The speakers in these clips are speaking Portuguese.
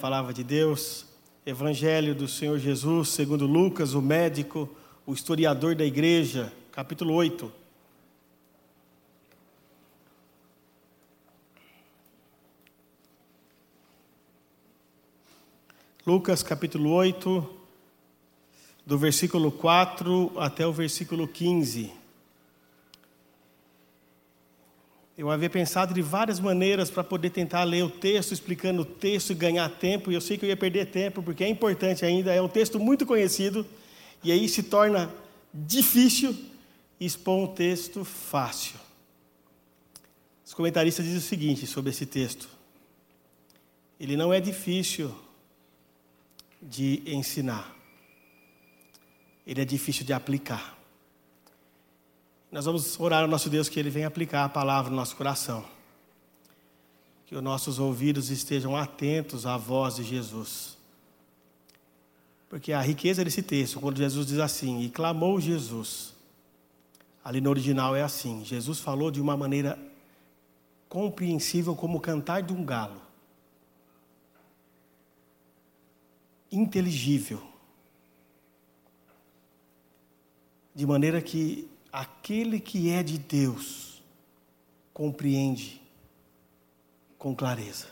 Palavra de Deus, Evangelho do Senhor Jesus, segundo Lucas, o médico, o historiador da igreja, capítulo 8. Lucas, capítulo 8, do versículo 4 até o versículo 15. Eu havia pensado de várias maneiras para poder tentar ler o texto, explicando o texto e ganhar tempo, e eu sei que eu ia perder tempo, porque é importante ainda, é um texto muito conhecido, e aí se torna difícil expor um texto fácil. Os comentaristas dizem o seguinte sobre esse texto: ele não é difícil de ensinar, ele é difícil de aplicar. Nós vamos orar ao nosso Deus que Ele venha aplicar a palavra no nosso coração. Que os nossos ouvidos estejam atentos à voz de Jesus. Porque a riqueza desse texto, quando Jesus diz assim, e clamou Jesus, ali no original é assim: Jesus falou de uma maneira compreensível como o cantar de um galo, inteligível, de maneira que aquele que é de Deus compreende com clareza.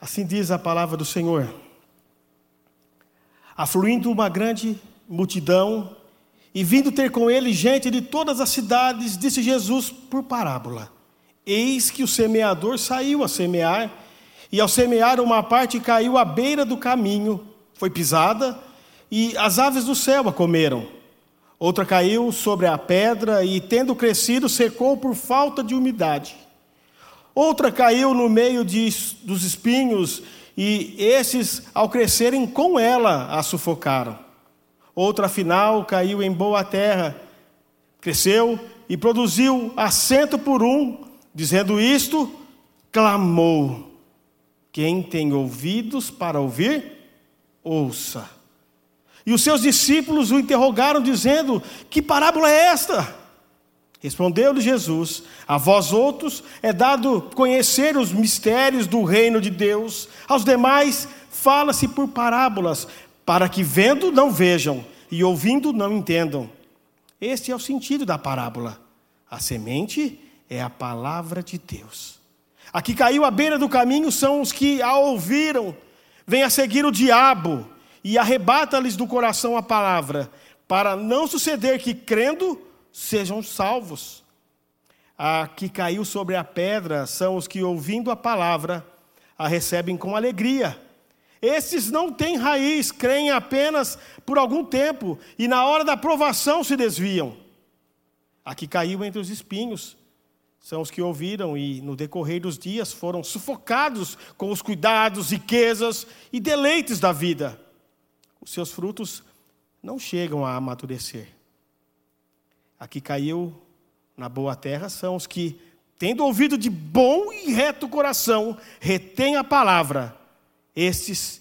Assim diz a palavra do Senhor. Afluindo uma grande multidão e vindo ter com ele gente de todas as cidades, disse Jesus por parábola: Eis que o semeador saiu a semear, e ao semear uma parte caiu à beira do caminho, foi pisada e as aves do céu a comeram. Outra caiu sobre a pedra e, tendo crescido, secou por falta de umidade. Outra caiu no meio de, dos espinhos e esses, ao crescerem com ela, a sufocaram. Outra, afinal, caiu em boa terra, cresceu e produziu assento por um, dizendo isto, clamou. Quem tem ouvidos para ouvir, ouça. E os seus discípulos o interrogaram, dizendo: Que parábola é esta? Respondeu-lhe Jesus: A vós outros é dado conhecer os mistérios do reino de Deus, aos demais fala-se por parábolas, para que vendo não vejam e ouvindo não entendam. Este é o sentido da parábola. A semente é a palavra de Deus. A que caiu à beira do caminho são os que a ouviram, vêm a seguir o diabo e arrebata-lhes do coração a palavra, para não suceder que, crendo, sejam salvos. A que caiu sobre a pedra são os que, ouvindo a palavra, a recebem com alegria. Esses não têm raiz, creem apenas por algum tempo e, na hora da provação, se desviam. A que caiu entre os espinhos são os que ouviram e, no decorrer dos dias, foram sufocados com os cuidados, riquezas e deleites da vida os seus frutos não chegam a amadurecer. Aqui caiu na boa terra são os que, tendo ouvido de bom e reto coração, retêm a palavra, estes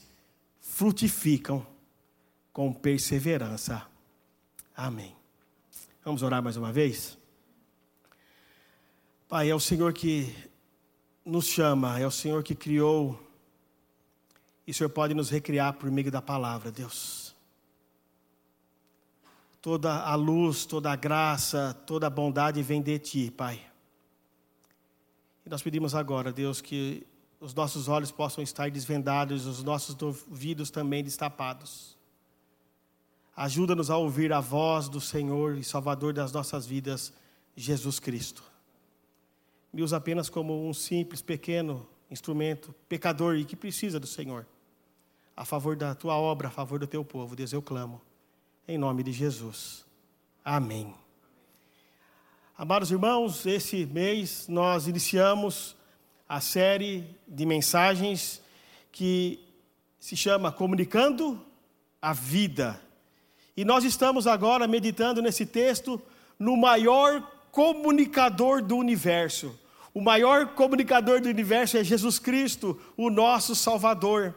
frutificam com perseverança. Amém. Vamos orar mais uma vez? Pai, é o Senhor que nos chama, é o Senhor que criou e o Senhor pode nos recriar por meio da palavra, Deus. Toda a luz, toda a graça, toda a bondade vem de Ti, Pai. E nós pedimos agora, Deus, que os nossos olhos possam estar desvendados, os nossos ouvidos também destapados. Ajuda-nos a ouvir a voz do Senhor e Salvador das nossas vidas, Jesus Cristo. Me usa apenas como um simples, pequeno instrumento, pecador e que precisa do Senhor. A favor da tua obra, a favor do teu povo, Deus, eu clamo. Em nome de Jesus. Amém. Amados irmãos, esse mês nós iniciamos a série de mensagens que se chama Comunicando a Vida. E nós estamos agora meditando nesse texto no maior comunicador do universo. O maior comunicador do universo é Jesus Cristo, o nosso Salvador.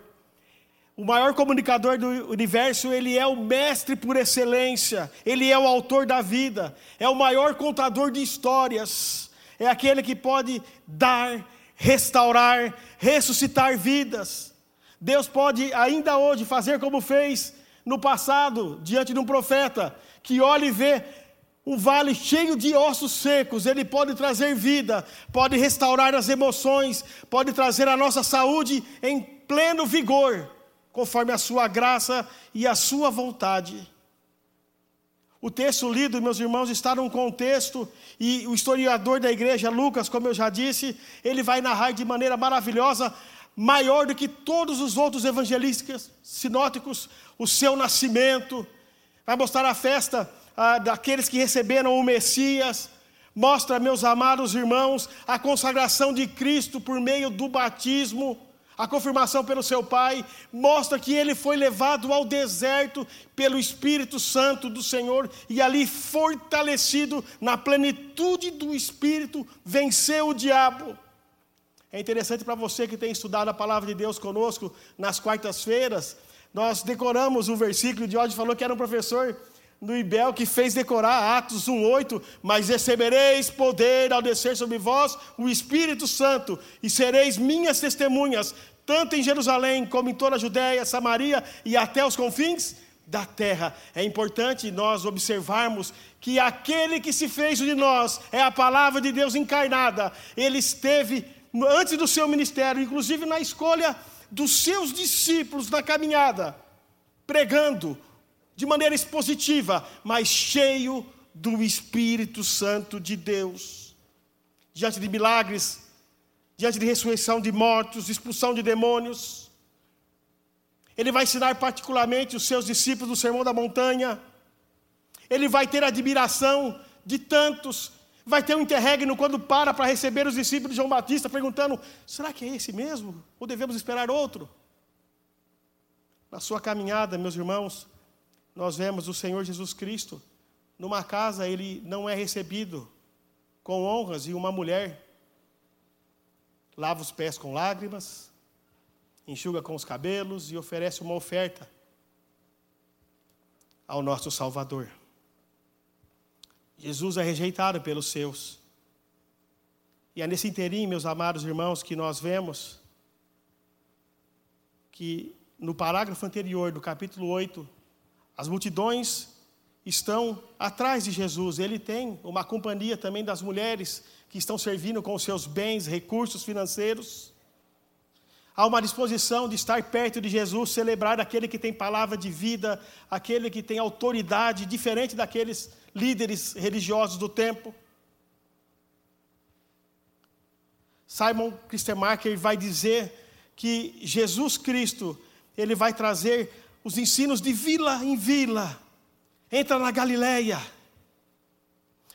O maior comunicador do universo, ele é o mestre por excelência, ele é o autor da vida, é o maior contador de histórias, é aquele que pode dar, restaurar, ressuscitar vidas. Deus pode ainda hoje fazer como fez no passado, diante de um profeta, que olha e vê um vale cheio de ossos secos, ele pode trazer vida, pode restaurar as emoções, pode trazer a nossa saúde em pleno vigor, conforme a sua graça e a sua vontade. O texto lido, meus irmãos, está num contexto, e o historiador da igreja, Lucas, como eu já disse, ele vai narrar de maneira maravilhosa, maior do que todos os outros evangelistas sinóticos, o seu nascimento, vai mostrar a festa ah, daqueles que receberam o Messias, mostra, meus amados irmãos, a consagração de Cristo por meio do batismo a confirmação pelo seu pai mostra que ele foi levado ao deserto pelo Espírito Santo do Senhor e ali fortalecido na plenitude do Espírito, venceu o diabo. É interessante para você que tem estudado a palavra de Deus conosco nas quartas-feiras, nós decoramos o versículo de hoje, falou que era um professor no Ibel que fez decorar Atos 1:8, mas recebereis poder ao descer sobre vós o Espírito Santo e sereis minhas testemunhas, tanto em Jerusalém como em toda a Judéia, Samaria e até os confins da terra. É importante nós observarmos que aquele que se fez de nós é a palavra de Deus encarnada. Ele esteve antes do seu ministério, inclusive na escolha dos seus discípulos na caminhada, pregando de maneira expositiva, mas cheio do Espírito Santo de Deus. Diante de milagres, diante de ressurreição de mortos, expulsão de demônios. Ele vai ensinar particularmente os seus discípulos no Sermão da Montanha. Ele vai ter admiração de tantos. Vai ter um interregno quando para para receber os discípulos de João Batista, perguntando: será que é esse mesmo? Ou devemos esperar outro? Na sua caminhada, meus irmãos, nós vemos o Senhor Jesus Cristo, numa casa ele não é recebido com honras e uma mulher lava os pés com lágrimas, enxuga com os cabelos e oferece uma oferta ao nosso Salvador. Jesus é rejeitado pelos seus. E é nesse interim, meus amados irmãos, que nós vemos que no parágrafo anterior do capítulo 8, as multidões estão atrás de Jesus. Ele tem uma companhia também das mulheres que estão servindo com seus bens, recursos financeiros. Há uma disposição de estar perto de Jesus, celebrar aquele que tem palavra de vida, aquele que tem autoridade, diferente daqueles líderes religiosos do tempo. Simon Christemarker vai dizer que Jesus Cristo, ele vai trazer os ensinos de vila em vila. Entra na Galileia.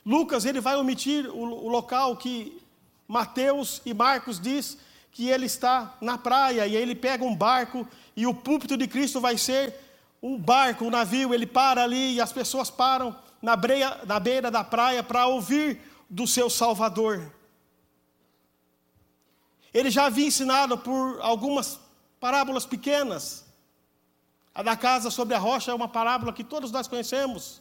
Lucas ele vai omitir o, o local que Mateus e Marcos diz que ele está na praia e ele pega um barco e o púlpito de Cristo vai ser um barco, um navio, ele para ali e as pessoas param na, breia, na beira da praia para ouvir do seu Salvador. Ele já havia ensinado por algumas parábolas pequenas, a da casa sobre a rocha é uma parábola que todos nós conhecemos.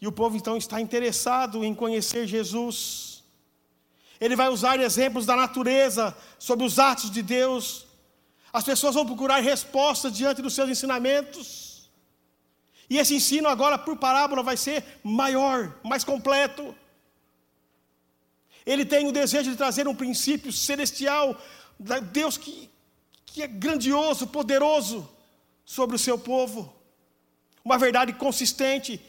E o povo então está interessado em conhecer Jesus. Ele vai usar exemplos da natureza sobre os atos de Deus. As pessoas vão procurar respostas diante dos seus ensinamentos. E esse ensino agora por parábola vai ser maior, mais completo. Ele tem o desejo de trazer um princípio celestial, Deus que que é grandioso, poderoso sobre o seu povo. Uma verdade consistente.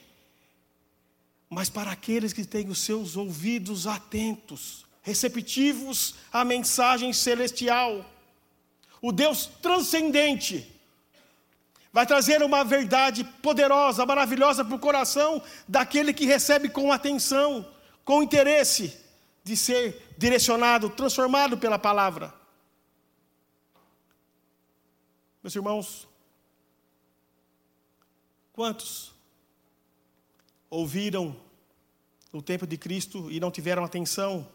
Mas para aqueles que têm os seus ouvidos atentos, receptivos à mensagem celestial, o Deus transcendente vai trazer uma verdade poderosa, maravilhosa para o coração daquele que recebe com atenção, com interesse de ser direcionado, transformado pela palavra. Meus irmãos, quantos ouviram no tempo de Cristo e não tiveram atenção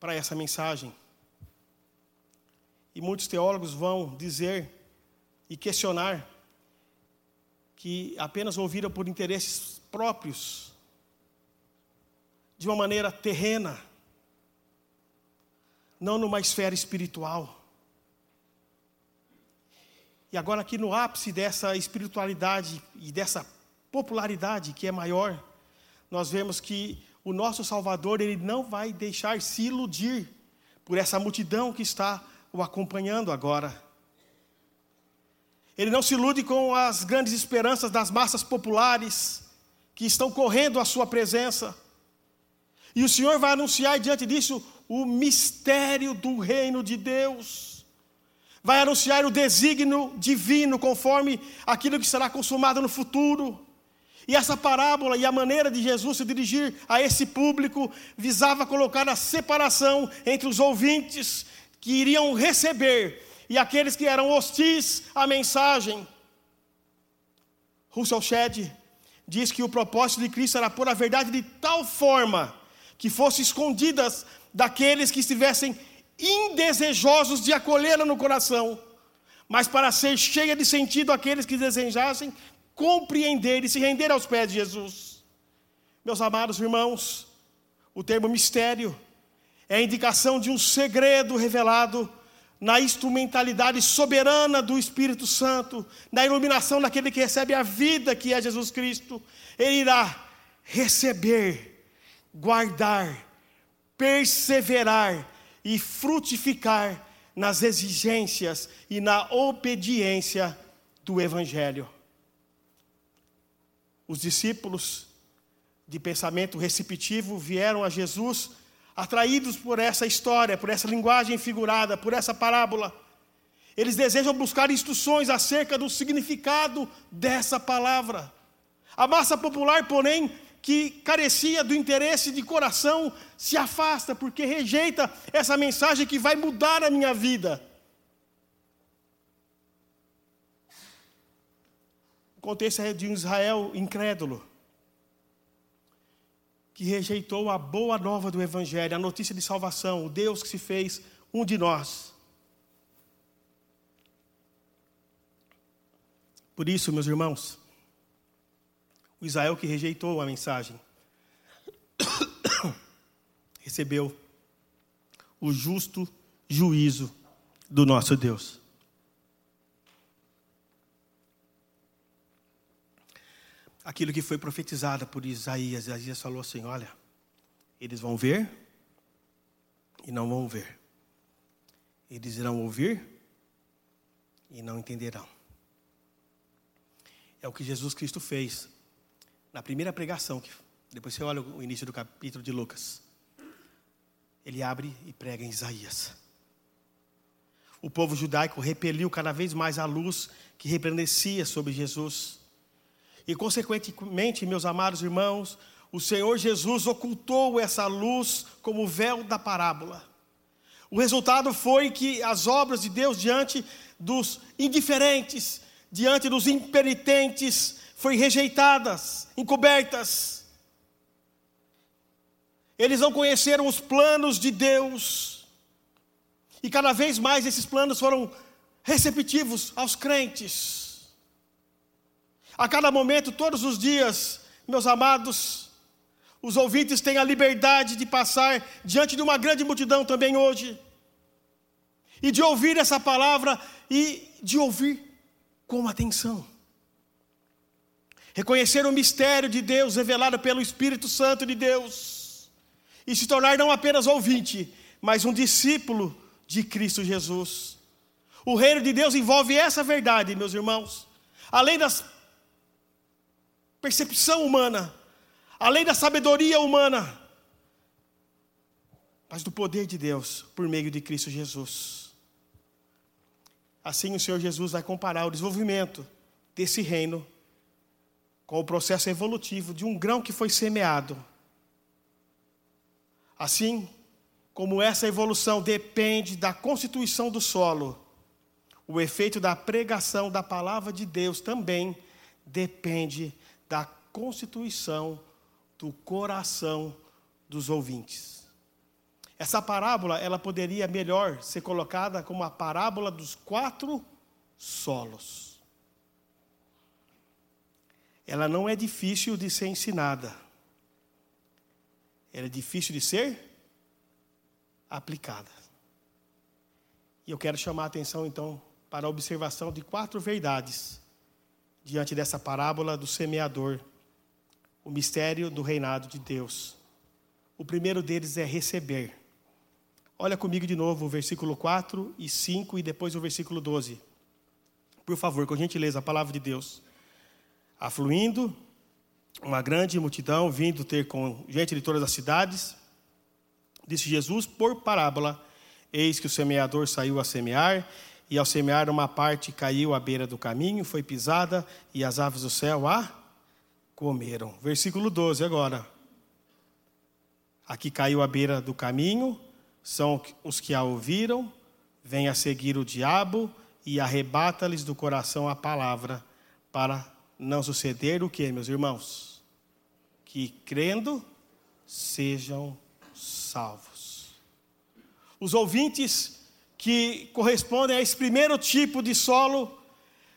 para essa mensagem? E muitos teólogos vão dizer e questionar que apenas ouviram por interesses próprios, de uma maneira terrena, não numa esfera espiritual. E agora, aqui no ápice dessa espiritualidade e dessa popularidade que é maior, nós vemos que o nosso Salvador, ele não vai deixar se iludir por essa multidão que está o acompanhando agora. Ele não se ilude com as grandes esperanças das massas populares que estão correndo à sua presença. E o Senhor vai anunciar diante disso o mistério do reino de Deus. Vai anunciar o desígnio divino conforme aquilo que será consumado no futuro. E essa parábola e a maneira de Jesus se dirigir a esse público visava colocar a separação entre os ouvintes que iriam receber e aqueles que eram hostis à mensagem. Russell Shedd diz que o propósito de Cristo era pôr a verdade de tal forma que fosse escondidas daqueles que estivessem indesejosos de acolhê-la no coração, mas para ser cheia de sentido aqueles que desejassem compreender e se render aos pés de Jesus. Meus amados irmãos, o termo mistério é a indicação de um segredo revelado na instrumentalidade soberana do Espírito Santo, na iluminação daquele que recebe a vida que é Jesus Cristo. Ele irá receber, guardar, perseverar e frutificar nas exigências e na obediência do Evangelho. Os discípulos de pensamento receptivo vieram a Jesus atraídos por essa história, por essa linguagem figurada, por essa parábola. Eles desejam buscar instruções acerca do significado dessa palavra. A massa popular, porém, que carecia do interesse de coração, se afasta porque rejeita essa mensagem que vai mudar a minha vida. O contexto é de um Israel incrédulo que rejeitou a boa nova do Evangelho, a notícia de salvação, o Deus que se fez um de nós. Por isso, meus irmãos, o Israel que rejeitou a mensagem recebeu o justo juízo do nosso Deus. aquilo que foi profetizado por Isaías. Isaías falou assim: Olha, eles vão ver e não vão ver. Eles irão ouvir e não entenderão. É o que Jesus Cristo fez na primeira pregação. Que depois você olha o início do capítulo de Lucas. Ele abre e prega em Isaías. O povo judaico repeliu cada vez mais a luz que resplandecia sobre Jesus. E, consequentemente, meus amados irmãos, o Senhor Jesus ocultou essa luz como véu da parábola. O resultado foi que as obras de Deus diante dos indiferentes, diante dos impenitentes, foi rejeitadas, encobertas. Eles não conheceram os planos de Deus. E cada vez mais esses planos foram receptivos aos crentes. A cada momento, todos os dias, meus amados, os ouvintes têm a liberdade de passar diante de uma grande multidão também hoje, e de ouvir essa palavra e de ouvir com atenção. Reconhecer o mistério de Deus revelado pelo Espírito Santo de Deus, e se tornar não apenas ouvinte, mas um discípulo de Cristo Jesus. O reino de Deus envolve essa verdade, meus irmãos. Além das percepção humana, além da sabedoria humana, mas do poder de Deus por meio de Cristo Jesus. Assim, o Senhor Jesus vai comparar o desenvolvimento desse reino com o processo evolutivo de um grão que foi semeado. Assim, como essa evolução depende da constituição do solo, o efeito da pregação da palavra de Deus também depende da constituição do coração dos ouvintes. Essa parábola, ela poderia melhor ser colocada como a parábola dos quatro solos. Ela não é difícil de ser ensinada. Ela é difícil de ser aplicada. E eu quero chamar a atenção então para a observação de quatro verdades diante dessa parábola do semeador, o mistério do reinado de Deus. O primeiro deles é receber. Olha comigo de novo o versículo 4 e 5 e depois o versículo 12. Por favor, com gentileza, a palavra de Deus. Afluindo, uma grande multidão vindo ter com gente de todas as cidades, disse Jesus por parábola: Eis que o semeador saiu a semear, e ao semear uma parte caiu à beira do caminho, foi pisada, e as aves do céu a comeram. Versículo 12 agora. Aqui caiu à beira do caminho, são os que a ouviram, vem a seguir o diabo e arrebata-lhes do coração a palavra, para não suceder o que, meus irmãos? Que crendo sejam salvos. Os ouvintes que correspondem a esse primeiro tipo de solo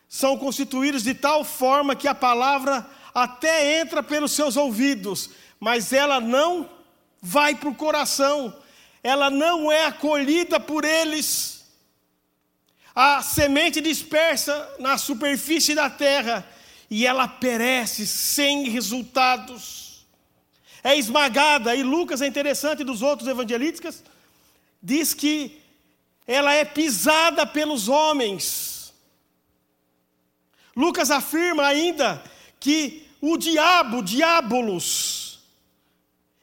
são constituídos de tal forma que a palavra até entra pelos seus ouvidos, mas ela não vai para o coração, ela não é acolhida por eles. A semente dispersa na superfície da terra e ela perece sem resultados. É esmagada, e Lucas é interessante dos outros evangelísticos, diz que ela é pisada pelos homens. Lucas afirma ainda que o diabo, diabolos,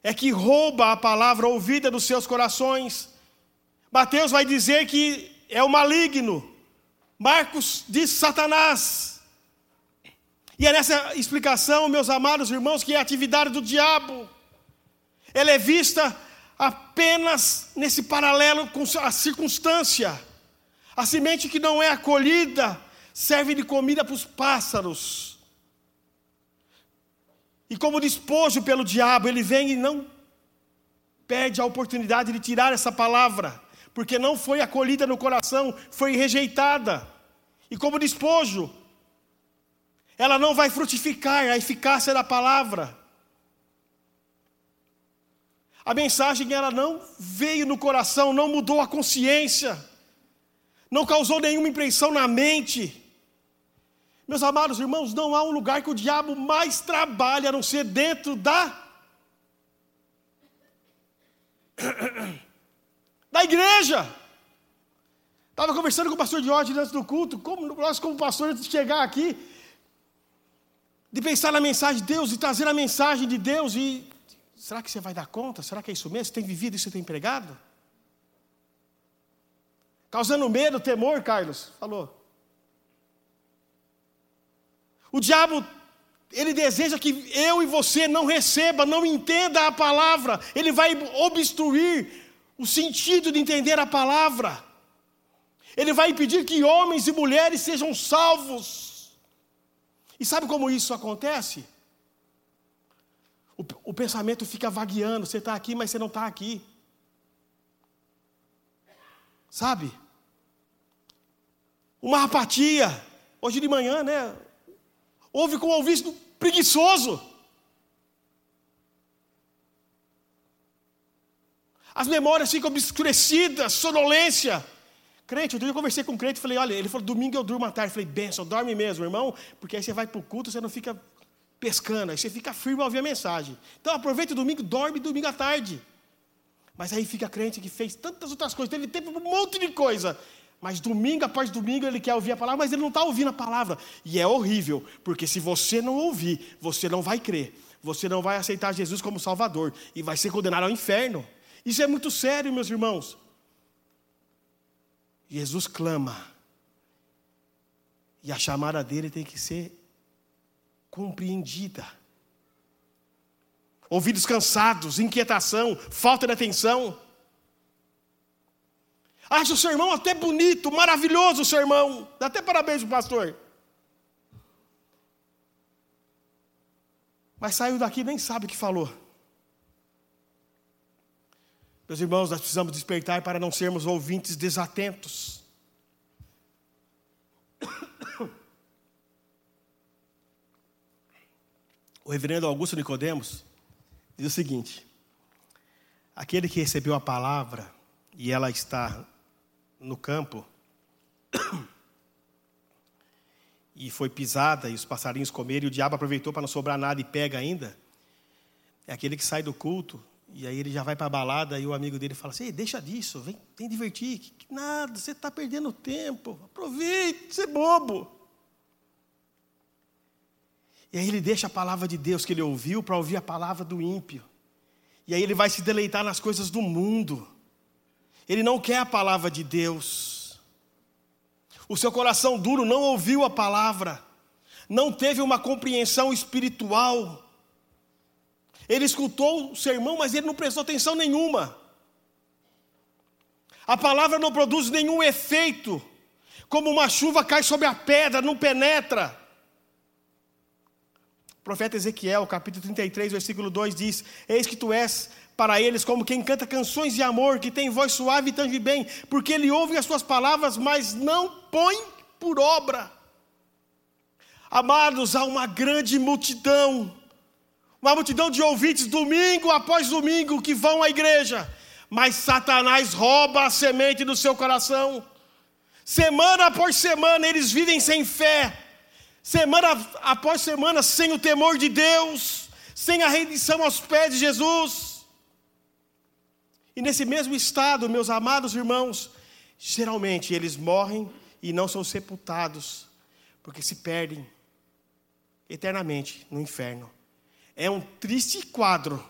é que rouba a palavra ouvida dos seus corações. Mateus vai dizer que é o maligno. Marcos diz Satanás. E é nessa explicação, meus amados irmãos, que é a atividade do diabo. Ela é vista apenas nesse paralelo com a circunstância. A semente que não é acolhida serve de comida para os pássaros. E como despojo pelo diabo, ele vem e não perde a oportunidade de tirar essa palavra, porque não foi acolhida no coração, foi rejeitada. E como despojo, ela não vai frutificar a eficácia da palavra. A mensagem ela não veio no coração, não mudou a consciência, não causou nenhuma impressão na mente. Meus amados irmãos, não há um lugar que o diabo mais trabalha a não ser dentro da da igreja. Estava conversando com o pastor Jorge antes do culto, como nós como pastor antes de chegar aqui, de pensar na mensagem de Deus e trazer a mensagem de Deus e será que você vai dar conta? Será que é isso mesmo? Você tem vivido isso, você tem empregado? Causando medo, temor, Carlos falou. O diabo, ele deseja que eu e você não receba, não entenda a palavra. Ele vai obstruir o sentido de entender a palavra. Ele vai impedir que homens e mulheres sejam salvos. E sabe como isso acontece? O, o pensamento fica vagueando. Você está aqui, mas você não está aqui. Sabe? Uma apatia. Hoje de manhã, né? Ouve com o ouvido preguiçoso. As memórias ficam obscurecidas, sonolência. Crente, outro dia eu conversei com um crente e falei, olha, ele falou, domingo eu durmo à tarde. Eu falei, benção, dorme mesmo, irmão, porque aí você vai para o culto, você não fica pescando, aí você fica firme ao ouvir a mensagem. Então aproveita o domingo, dorme domingo à tarde. Mas aí fica crente que fez tantas outras coisas, teve tempo para um monte de coisa. Mas domingo após domingo ele quer ouvir a palavra, mas ele não está ouvindo a palavra. E é horrível, porque se você não ouvir, você não vai crer. Você não vai aceitar Jesus como Salvador e vai ser condenado ao inferno. Isso é muito sério, meus irmãos. Jesus clama. E a chamada dele tem que ser compreendida. Ouvidos cansados, inquietação, falta de atenção. Acha o sermão até bonito, maravilhoso o sermão. Dá até parabéns para o pastor. Mas saiu daqui nem sabe o que falou. Meus irmãos, nós precisamos despertar para não sermos ouvintes desatentos. O reverendo Augusto Nicodemos diz o seguinte: aquele que recebeu a palavra e ela está no campo e foi pisada e os passarinhos comeram e o diabo aproveitou para não sobrar nada e pega ainda, é aquele que sai do culto e aí ele já vai para a balada e o amigo dele fala assim: deixa disso, vem, vem divertir. Que, que nada, você está perdendo tempo. Aproveite, você é bobo. E aí ele deixa a palavra de Deus que ele ouviu para ouvir a palavra do ímpio. E aí ele vai se deleitar nas coisas do mundo. Ele não quer a palavra de Deus. O seu coração duro não ouviu a palavra, não teve uma compreensão espiritual. Ele escutou o sermão, mas ele não prestou atenção nenhuma. A palavra não produz nenhum efeito, como uma chuva cai sobre a pedra, não penetra. O profeta Ezequiel, capítulo 33, versículo 2 diz: Eis que tu és para eles como quem canta canções de amor, que tem voz suave e tange bem, porque ele ouve as suas palavras, mas não põe por obra. Amados, há uma grande multidão uma multidão de ouvintes, domingo após domingo, que vão à igreja, mas Satanás rouba a semente do seu coração. Semana após semana eles vivem sem fé, semana após semana sem o temor de Deus, sem a rendição aos pés de Jesus. E nesse mesmo estado, meus amados irmãos, geralmente eles morrem e não são sepultados, porque se perdem eternamente no inferno. É um triste quadro,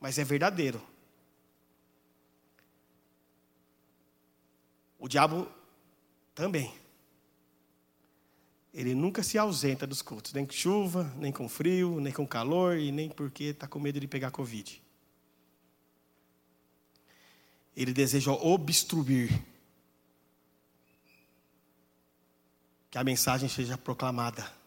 mas é verdadeiro. O diabo também. Ele nunca se ausenta dos cultos, nem com chuva, nem com frio, nem com calor e nem porque está com medo de pegar Covid. Ele deseja obstruir que a mensagem seja proclamada.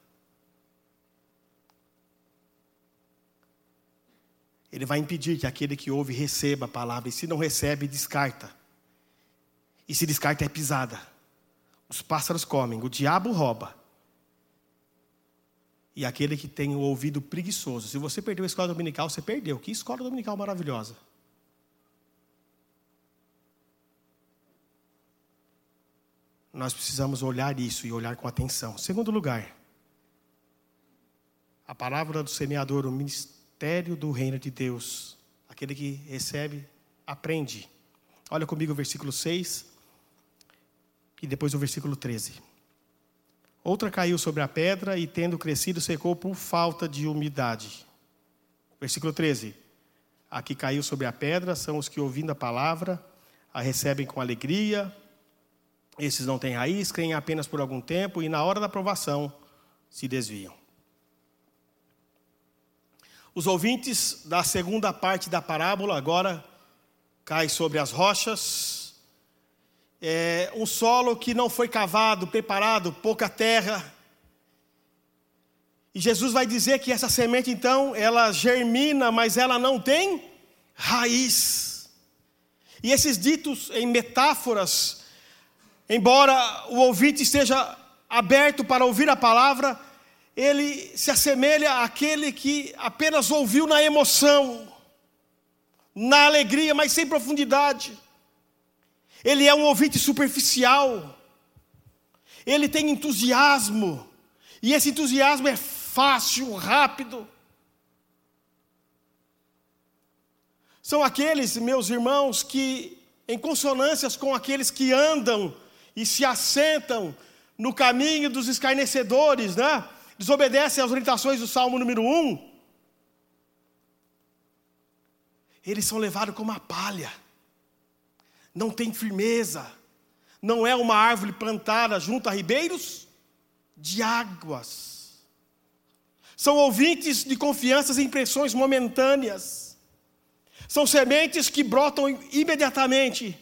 Ele vai impedir que aquele que ouve receba a palavra, e se não recebe, descarta. E se descarta, é pisada. Os pássaros comem, o diabo rouba. E aquele que tem o ouvido preguiçoso. Se você perdeu a escola dominical, você perdeu. Que escola dominical maravilhosa. Nós precisamos olhar isso e olhar com atenção. Segundo lugar, a palavra do semeador, o ministério mistério do reino de Deus. Aquele que recebe, aprende. Olha comigo o versículo 6 e depois o versículo 13. Outra caiu sobre a pedra e, tendo crescido, secou por falta de umidade. Versículo 13. A que caiu sobre a pedra são os que, ouvindo a palavra, a recebem com alegria. Esses não têm raiz, creem apenas por algum tempo e, na hora da aprovação, se desviam. Os ouvintes da segunda parte da parábola agora caem sobre as rochas. É um solo que não foi cavado, preparado, pouca terra. E Jesus vai dizer que essa semente, então, ela germina, mas ela não tem raiz. E esses ditos em metáforas, embora o ouvinte esteja aberto para ouvir a palavra, ele se assemelha àquele que apenas ouviu na emoção, na alegria, mas sem profundidade. Ele é um ouvinte superficial. Ele tem entusiasmo. E esse entusiasmo é fácil, rápido. São aqueles, meus irmãos, que, em consonâncias com aqueles que andam e se assentam no caminho dos escarnecedores, né? Desobedecem às orientações do Salmo número 1, eles são levados como uma palha, não tem firmeza, não é uma árvore plantada junto a ribeiros de águas. São ouvintes de confianças e impressões momentâneas. São sementes que brotam imediatamente,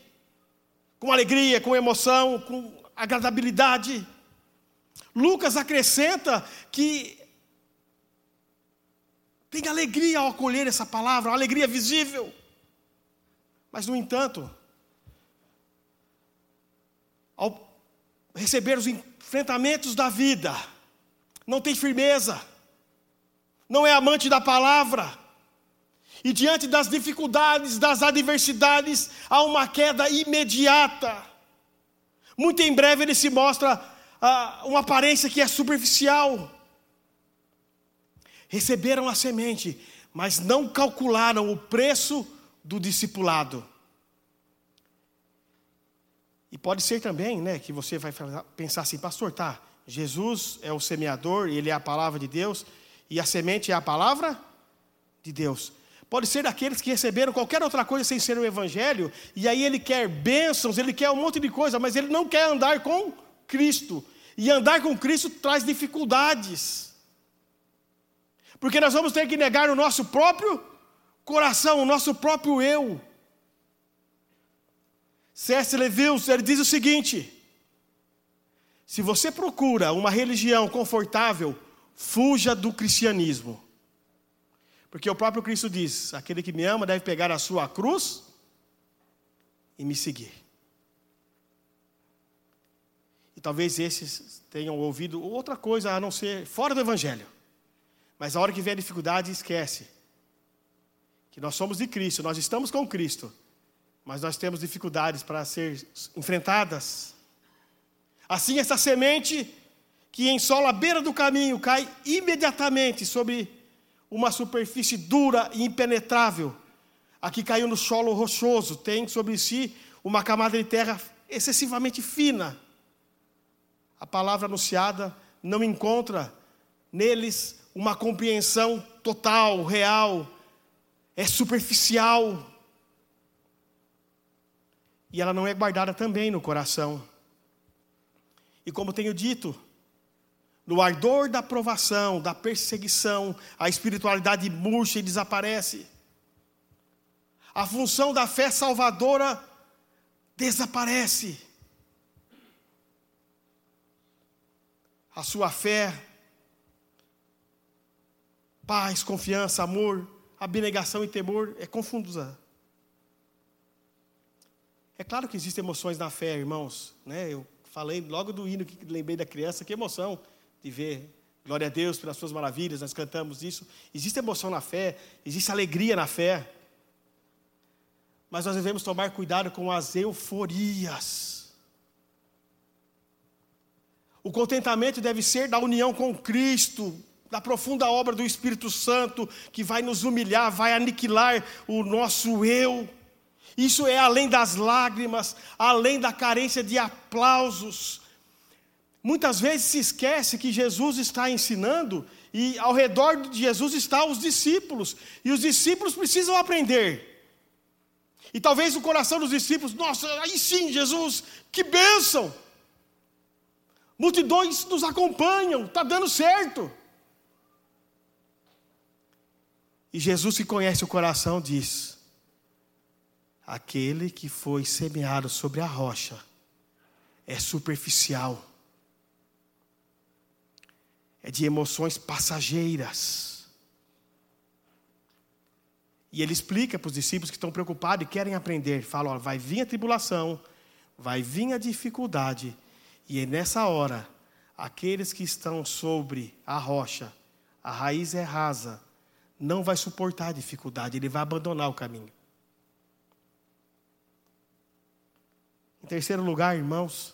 com alegria, com emoção, com agradabilidade. Lucas acrescenta que tem alegria ao acolher essa palavra, uma alegria visível. Mas, no entanto, ao receber os enfrentamentos da vida, não tem firmeza, não é amante da palavra, e diante das dificuldades, das adversidades, há uma queda imediata. Muito em breve ele se mostra ah, uma aparência que é superficial. Receberam a semente, mas não calcularam o preço do discipulado. E pode ser também, né, que você vai pensar assim, pastor, tá, Jesus é o semeador, ele é a palavra de Deus, e a semente é a palavra de Deus. Pode ser daqueles que receberam qualquer outra coisa sem ser o Evangelho, e aí ele quer bênçãos, ele quer um monte de coisa, mas ele não quer andar com Cristo. E andar com Cristo traz dificuldades. Porque nós vamos ter que negar o nosso próprio coração, o nosso próprio eu. C.S. Lewis, ele diz o seguinte: se você procura uma religião confortável, fuja do cristianismo. Porque o próprio Cristo diz: aquele que me ama deve pegar a sua cruz e me seguir. E talvez esses tenham ouvido outra coisa a não ser fora do Evangelho. Mas a hora que vier a dificuldade, esquece que nós somos de Cristo, nós estamos com Cristo, mas nós temos dificuldades para ser enfrentadas. Assim, essa semente que em solo beira do caminho cai imediatamente sobre uma superfície dura e impenetrável. Aqui caiu no solo rochoso, tem sobre si uma camada de terra excessivamente fina. A palavra anunciada não encontra neles uma compreensão total, real, é superficial. E ela não é guardada também no coração. E como tenho dito, no ardor da provação, da perseguição, a espiritualidade murcha e desaparece. A função da fé salvadora desaparece. A sua fé, paz, confiança, amor, abnegação e temor é confusa. É claro que existem emoções na fé, irmãos. Né? Eu falei logo do hino que lembrei da criança, que emoção de ver. Glória a Deus pelas suas maravilhas, nós cantamos isso. Existe emoção na fé, existe alegria na fé. Mas nós devemos tomar cuidado com as euforias. O contentamento deve ser da união com Cristo, da profunda obra do Espírito Santo, que vai nos humilhar, vai aniquilar o nosso eu. Isso é além das lágrimas, além da carência de aplausos, Muitas vezes se esquece que Jesus está ensinando e ao redor de Jesus estão os discípulos, e os discípulos precisam aprender. E talvez o coração dos discípulos, nossa, aí sim, Jesus, que bênção! Multidões nos acompanham, está dando certo. E Jesus que conhece o coração diz: aquele que foi semeado sobre a rocha é superficial é de emoções passageiras. E ele explica para os discípulos que estão preocupados e querem aprender. Fala: ó, vai vir a tribulação, vai vir a dificuldade, e é nessa hora, aqueles que estão sobre a rocha, a raiz é rasa, não vai suportar a dificuldade, ele vai abandonar o caminho. Em terceiro lugar, irmãos,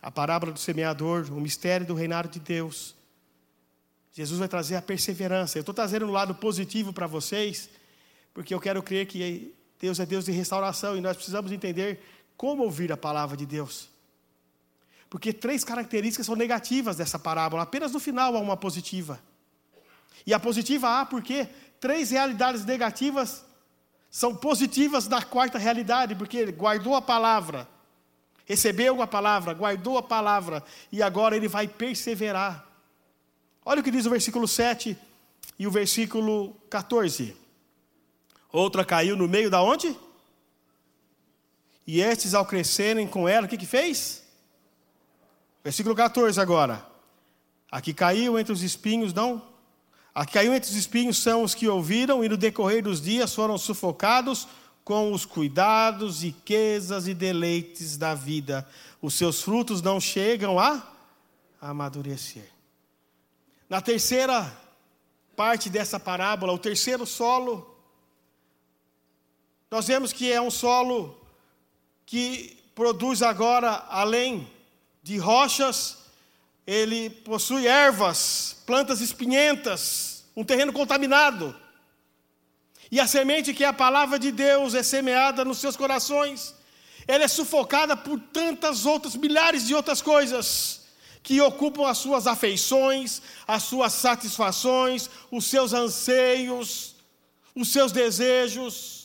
a parábola do semeador, o mistério do reinado de Deus. Jesus vai trazer a perseverança. Eu estou trazendo um lado positivo para vocês, porque eu quero crer que Deus é Deus de restauração e nós precisamos entender como ouvir a palavra de Deus. Porque três características são negativas dessa parábola, apenas no final há uma positiva. E a positiva há porque três realidades negativas são positivas na quarta realidade, porque ele guardou a palavra, recebeu a palavra, guardou a palavra e agora ele vai perseverar. Olha o que diz o versículo 7 e o versículo 14. Outra caiu no meio da onde? E estes, ao crescerem com ela, o que, que fez? Versículo 14 agora. Aqui caiu entre os espinhos, não? Aqui caiu entre os espinhos são os que ouviram e no decorrer dos dias foram sufocados com os cuidados, riquezas e deleites da vida. Os seus frutos não chegam a amadurecer. Na terceira parte dessa parábola, o terceiro solo, nós vemos que é um solo que produz agora, além de rochas, ele possui ervas, plantas espinhentas, um terreno contaminado. E a semente que é a palavra de Deus é semeada nos seus corações. Ela é sufocada por tantas outras, milhares de outras coisas que ocupam as suas afeições, as suas satisfações, os seus anseios, os seus desejos.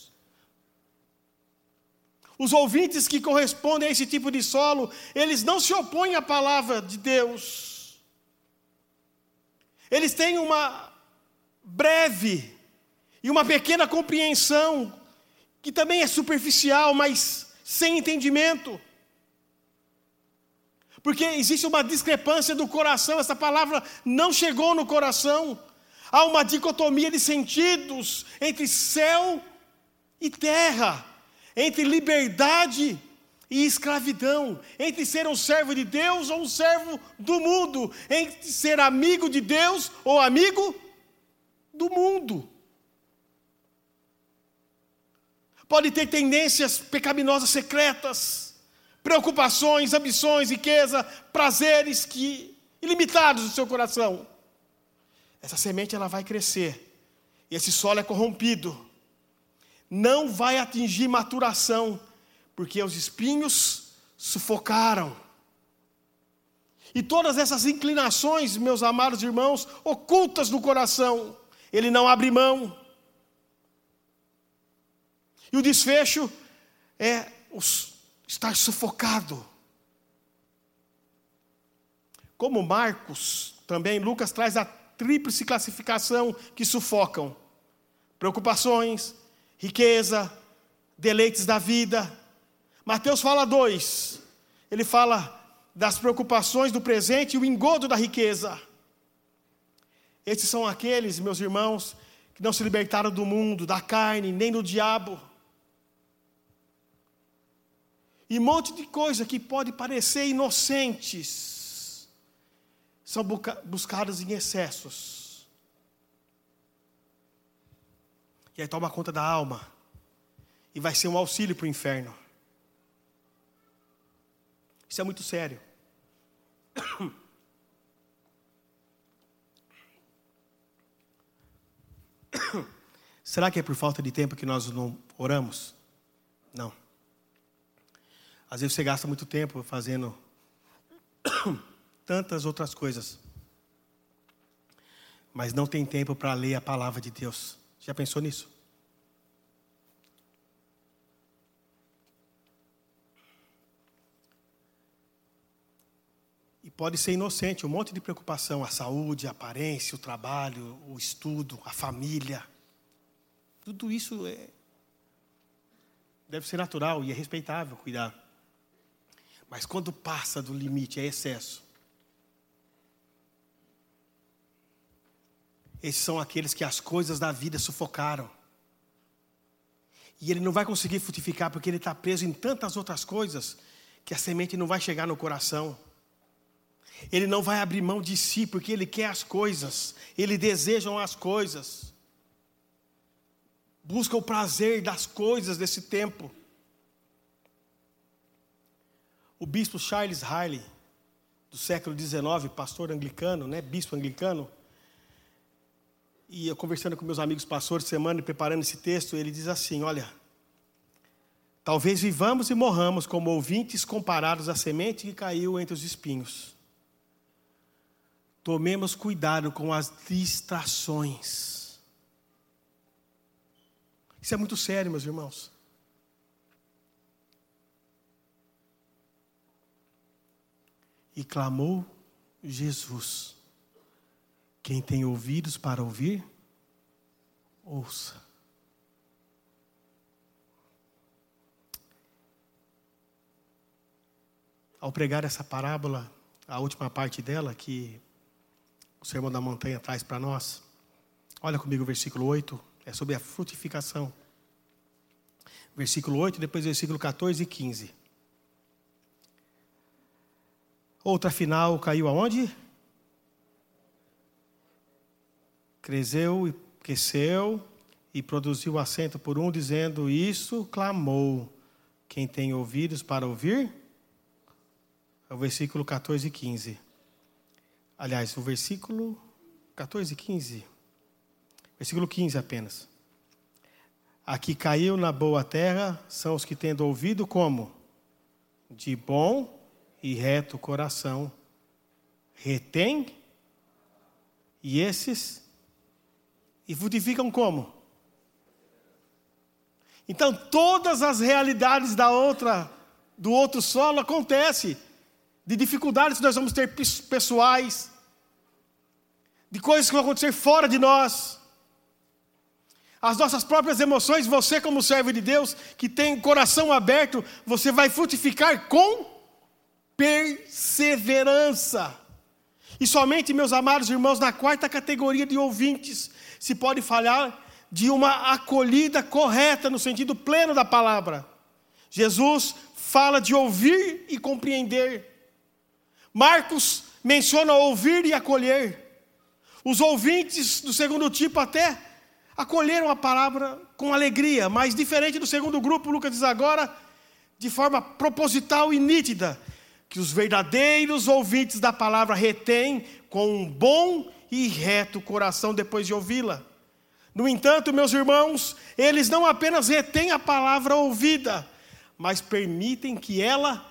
Os ouvintes que correspondem a esse tipo de solo, eles não se opõem à palavra de Deus. Eles têm uma breve e uma pequena compreensão, que também é superficial, mas sem entendimento. Porque existe uma discrepância do coração, essa palavra não chegou no coração. Há uma dicotomia de sentidos entre céu e terra, entre liberdade e escravidão, entre ser um servo de Deus ou um servo do mundo, entre ser amigo de Deus ou amigo do mundo. Pode ter tendências pecaminosas secretas, preocupações, ambições, riqueza, prazeres que ilimitados no seu coração. Essa semente ela vai crescer. E esse solo é corrompido. Não vai atingir maturação, porque os espinhos sufocaram. E todas essas inclinações, meus amados irmãos, ocultas no coração, ele não abre mão. E o desfecho é estar sufocado. Como Marcos, também Lucas traz a tríplice classificação que sufocam: preocupações, riqueza, deleites da vida. Mateus fala dois. Ele fala das preocupações do presente e o engodo da riqueza. Esses são aqueles, meus irmãos, que não se libertaram do mundo, da carne, nem do diabo. E um monte de coisa que pode parecer inocentes são buscadas em excessos. E aí toma conta da alma. E vai ser um auxílio para o inferno. Isso é muito sério. Será que é por falta de tempo que nós não oramos? Não. Às vezes você gasta muito tempo fazendo tantas outras coisas, mas não tem tempo para ler a palavra de Deus. Já pensou nisso? E pode ser inocente, um monte de preocupação, a saúde, a aparência, o trabalho, o estudo, a família. Tudo isso é, deve ser natural e é respeitável cuidar. Mas quando passa do limite, é excesso. Esses são aqueles que as coisas da vida sufocaram. E ele não vai conseguir frutificar porque ele está preso em tantas outras coisas que a semente não vai chegar no coração. Ele não vai abrir mão de si porque ele quer as coisas, ele deseja as coisas. Busca o prazer das coisas desse tempo. O bispo Charles Harley, do século XIX, pastor anglicano, né, bispo anglicano, e eu conversando com meus amigos pastores semana preparando esse texto, ele diz assim: Olha, talvez vivamos e morramos como ouvintes comparados à semente que caiu entre os espinhos. Tomemos cuidado com as distrações. Isso é muito sério, meus irmãos. E clamou Jesus: Quem tem ouvidos para ouvir, ouça. Ao pregar essa parábola, a última parte dela, que o Sermão da Montanha traz para nós, olha comigo o versículo 8, é sobre a frutificação. Versículo 8, depois versículo 14 e 15. Outra final caiu aonde? Cresceu e cresceu e produziu assento por um, dizendo: Isso clamou. Quem tem ouvidos para ouvir, é o versículo 14 e 15. Aliás, o versículo 14 e 15. Versículo 15 apenas. Aqui caiu na boa terra são os que tendo ouvido como? De bom e reto coração. Retém e esses e frutificam como? Então todas as realidades da outra do outro solo acontece de dificuldades que nós vamos ter pessoais, de coisas que vão acontecer fora de nós. As nossas próprias emoções, você como servo de Deus, que tem o coração aberto, você vai frutificar com perseverança. E somente, meus amados irmãos, na quarta categoria de ouvintes, se pode falar de uma acolhida correta, no sentido pleno da palavra. Jesus fala de ouvir e compreender. Marcos menciona ouvir e acolher. Os ouvintes do segundo tipo até acolheram a palavra com alegria, mas diferente do segundo grupo, Lucas diz agora, de forma proposital e nítida, que os verdadeiros ouvintes da palavra retêm com um bom e reto coração depois de ouvi-la. No entanto, meus irmãos, eles não apenas retêm a palavra ouvida, mas permitem que ela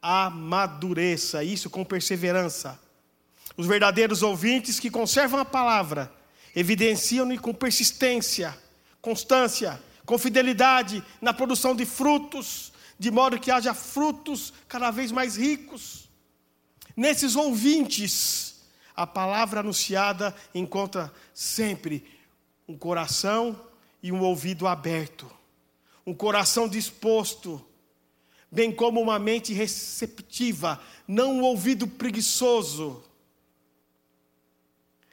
amadureça, isso com perseverança. Os verdadeiros ouvintes que conservam a palavra evidenciam com persistência, constância, com fidelidade na produção de frutos, de modo que haja frutos cada vez mais ricos. Nesses ouvintes, a palavra anunciada encontra sempre um coração e um ouvido aberto, um coração disposto bem como uma mente receptiva, não um ouvido preguiçoso.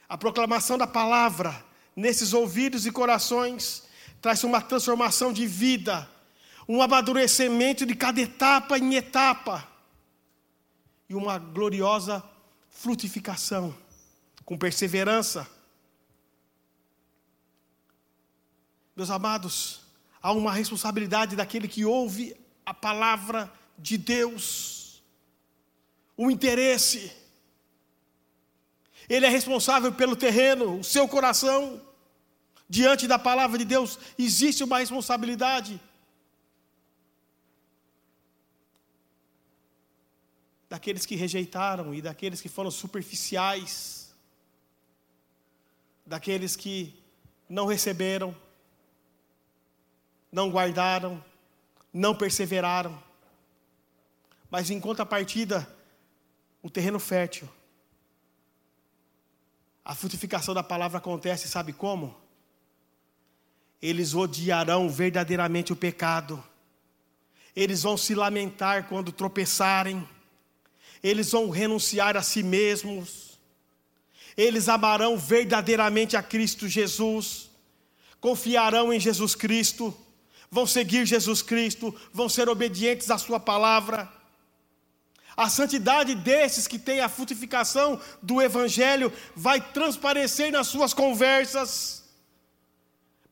A proclamação da palavra nesses ouvidos e corações traz uma transformação de vida, um amadurecimento de cada etapa em etapa e uma gloriosa frutificação com perseverança. Meus amados, há uma responsabilidade daquele que ouve a palavra de Deus, o interesse. Ele é responsável pelo terreno, o seu coração. Diante da palavra de Deus existe uma responsabilidade. Daqueles que rejeitaram e daqueles que foram superficiais, daqueles que não receberam, não guardaram, não perseveraram. Mas em contrapartida, o terreno fértil. A frutificação da palavra acontece, sabe como? Eles odiarão verdadeiramente o pecado. Eles vão se lamentar quando tropeçarem. Eles vão renunciar a si mesmos. Eles amarão verdadeiramente a Cristo Jesus. Confiarão em Jesus Cristo vão seguir Jesus Cristo, vão ser obedientes à Sua palavra. A santidade desses que têm a frutificação do Evangelho vai transparecer nas suas conversas,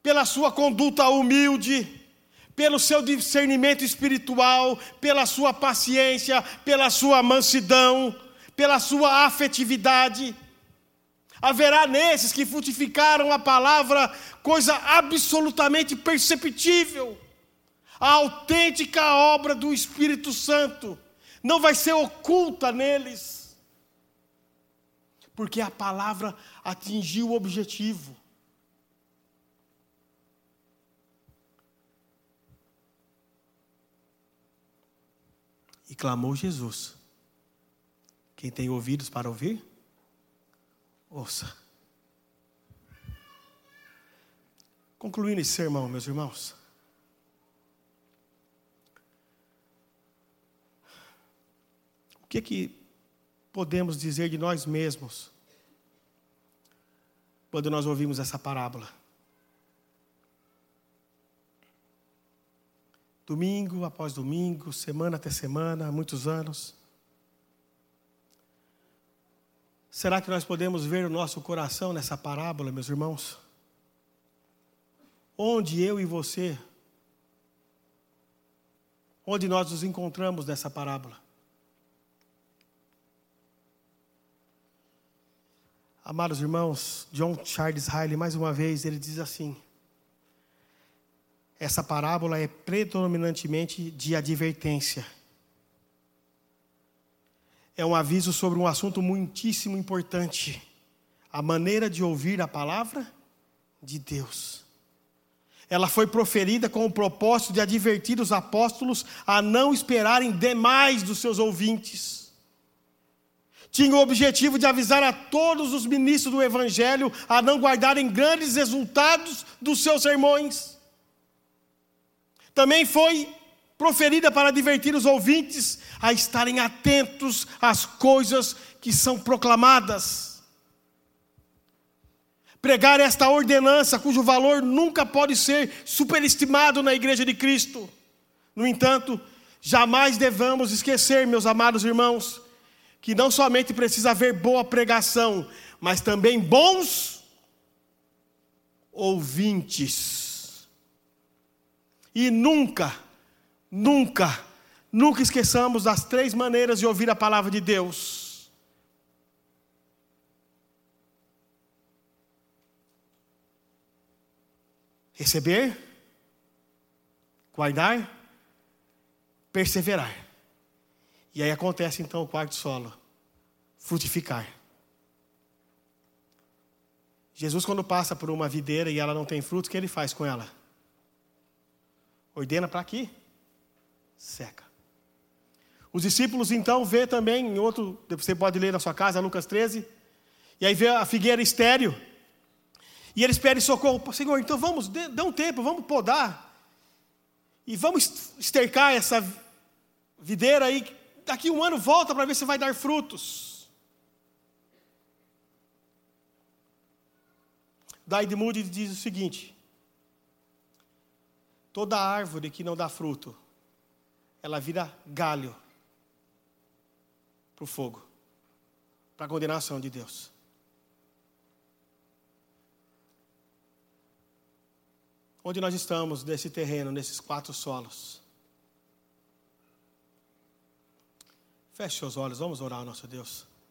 pela sua conduta humilde, pelo seu discernimento espiritual, pela sua paciência, pela sua mansidão, pela sua afetividade. Haverá nesses que frutificaram a palavra coisa absolutamente perceptível. A autêntica obra do Espírito Santo não vai ser oculta neles, porque a palavra atingiu o objetivo. E clamou Jesus: Quem tem ouvidos para ouvir? Ouça. Concluindo esse sermão, meus irmãos. O que que podemos dizer de nós mesmos quando nós ouvimos essa parábola? Domingo após domingo, semana até semana, muitos anos. Será que nós podemos ver o nosso coração nessa parábola, meus irmãos? Onde eu e você Onde nós nos encontramos nessa parábola? Amados irmãos, John Charles Riley, mais uma vez, ele diz assim: essa parábola é predominantemente de advertência. É um aviso sobre um assunto muitíssimo importante: a maneira de ouvir a palavra de Deus. Ela foi proferida com o propósito de advertir os apóstolos a não esperarem demais dos seus ouvintes. Tinha o objetivo de avisar a todos os ministros do Evangelho a não guardarem grandes resultados dos seus sermões. Também foi proferida para advertir os ouvintes a estarem atentos às coisas que são proclamadas. Pregar esta ordenança, cujo valor nunca pode ser superestimado na Igreja de Cristo. No entanto, jamais devamos esquecer, meus amados irmãos, que não somente precisa haver boa pregação, mas também bons ouvintes. E nunca, nunca, nunca esqueçamos das três maneiras de ouvir a palavra de Deus Receber, guardar, perseverar. E aí acontece então o quarto solo: frutificar. Jesus, quando passa por uma videira e ela não tem frutos, o que ele faz com ela? Ordena para aqui, seca. Os discípulos então vê também, em outro, você pode ler na sua casa, Lucas 13, e aí vê a figueira estéreo. E eles pedem socorro. Senhor, então vamos, dê um tempo, vamos podar. E vamos estercar essa videira aí. Daqui um ano volta para ver se vai dar frutos. Daid Moody diz o seguinte: toda árvore que não dá fruto, ela vira galho para o fogo, para a condenação de Deus. Onde nós estamos nesse terreno, nesses quatro solos? Feche seus olhos, vamos orar ao nosso Deus.